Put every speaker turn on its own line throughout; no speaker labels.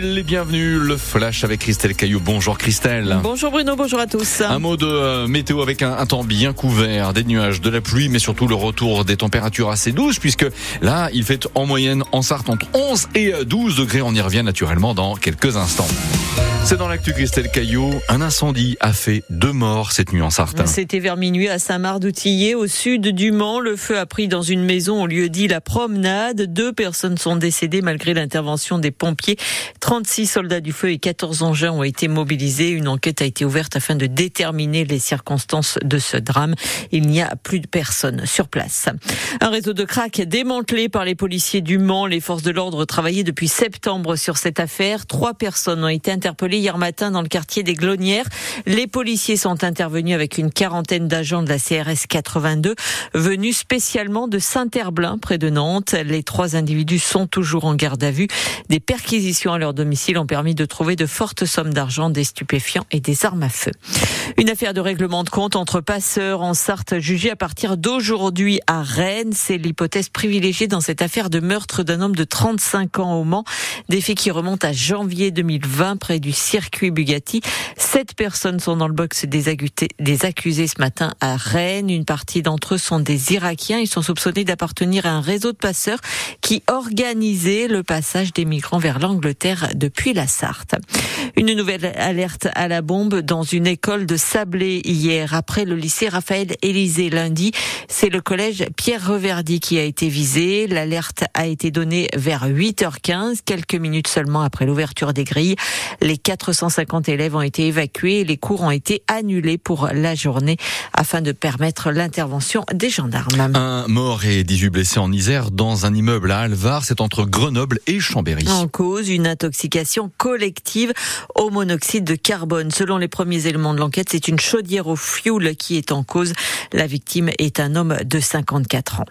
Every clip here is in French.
Soyez les bienvenus, le flash avec Christelle Caillou. Bonjour Christelle.
Bonjour Bruno, bonjour à tous.
Un mot de euh, météo avec un, un, temps bien couvert, des nuages, de la pluie, mais surtout le retour des températures assez douces, puisque là, il fait en moyenne en Sarthe entre 11 et 12 degrés. On y revient naturellement dans quelques instants. C'est dans l'actu Christelle Caillot. Un incendie a fait deux morts cette nuit en Sarthe.
C'était vers minuit à Saint-Marc-d'Outillet, au sud du Mans. Le feu a pris dans une maison au lieu dit La Promenade. Deux personnes sont décédées malgré l'intervention des pompiers. 36 soldats du feu et 14 engins ont été mobilisés. Une enquête a été ouverte afin de déterminer les circonstances de ce drame. Il n'y a plus de personnes sur place. Un réseau de crack démantelé par les policiers du Mans. Les forces de l'ordre travaillaient depuis septembre sur cette affaire. Trois personnes ont été interpellées hier matin dans le quartier des Glonnières. Les policiers sont intervenus avec une quarantaine d'agents de la CRS 82 venus spécialement de Saint-Herblain près de Nantes. Les trois individus sont toujours en garde à vue. Des perquisitions à leur domicile ont permis de trouver de fortes sommes d'argent, des stupéfiants et des armes à feu. Une affaire de règlement de compte entre passeurs en Sarthe jugée à partir d'aujourd'hui à Rennes. C'est l'hypothèse privilégiée dans cette affaire de meurtre d'un homme de 35 ans au Mans. Des faits qui remontent à janvier 2020 près du circuit Bugatti. Sept personnes sont dans le box des, accusés ce matin à Rennes. Une partie d'entre eux sont des Irakiens. Ils sont soupçonnés d'appartenir à un réseau de passeurs qui organisait le passage des migrants vers l'Angleterre depuis la Sarthe. Une nouvelle alerte à la bombe dans une école de Sablé hier. Après le lycée Raphaël Élysée lundi, c'est le collège Pierre Reverdy qui a été visé. L'alerte a été donnée vers 8h15, quelques minutes seulement après l'ouverture des grilles. Les 450 élèves ont été évacués et les cours ont été annulés pour la journée afin de permettre l'intervention des gendarmes.
Un mort et 18 blessés en Isère dans un immeuble à Alvar, c'est entre Grenoble et Chambéry.
En cause, une intoxication collective au monoxyde de carbone. Selon les premiers éléments de l'enquête, c'est une chaudière au fioul qui est en cause. La victime est un homme de 54 ans.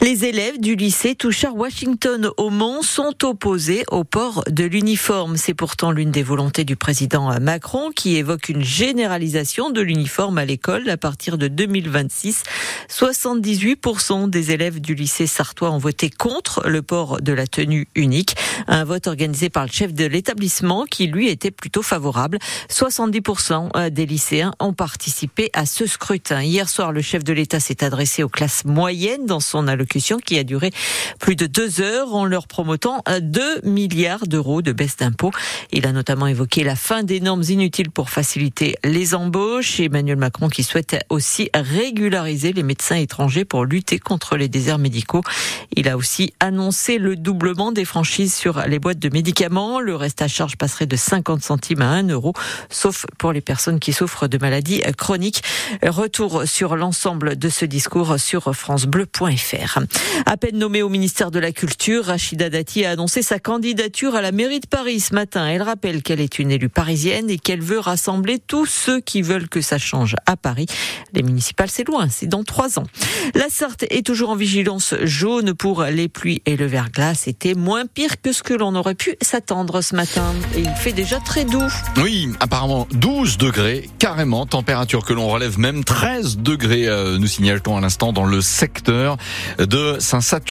Les élèves du lycée Touchard-Washington au Mans sont opposés au port de l'uniforme. C'est pourtant l'une des volontés du président Macron qui évoque une généralisation de l'uniforme à l'école à partir de 2026. 78% des élèves du lycée sartois ont voté contre le port de la tenue unique. Un vote organisé par le chef de l'établissement qui lui était plutôt favorable. 70% des lycéens ont participé à ce scrutin. Hier soir, le chef de l'État s'est adressé aux classes moyennes dans son allocution qui a duré plus de deux heures en leur promotant 2 milliards d'euros de baisse d'impôts. Il a notamment évoqué la fin des normes inutiles pour faciliter les embauches. Emmanuel Macron qui souhaite aussi régulariser les médecins étrangers pour lutter contre les déserts médicaux. Il a aussi annoncé le doublement des franchises sur les boîtes de médicaments. Le reste à charge passerait de 50 centimes à 1 euro, sauf pour les personnes qui souffrent de maladies chroniques. Retour sur l'ensemble de ce discours sur francebleu.fr. À peine nommée au ministère de la Culture, Rachida Dati a annoncé sa candidature à la mairie de Paris ce matin. Elle rappelle qu'elle est une élue parisienne et qu'elle veut rassembler tous ceux qui veulent que ça change à Paris. Les municipales, c'est loin, c'est dans trois ans. La Sarthe est toujours en vigilance jaune pour les pluies et le verglas. C'était moins pire que ce que l'on aurait pu s'attendre ce matin. Il fait déjà très doux.
Oui, apparemment 12 degrés, carrément, température que l'on relève même 13 degrés, euh, nous signale-t-on à l'instant dans le secteur de Saint-Satur.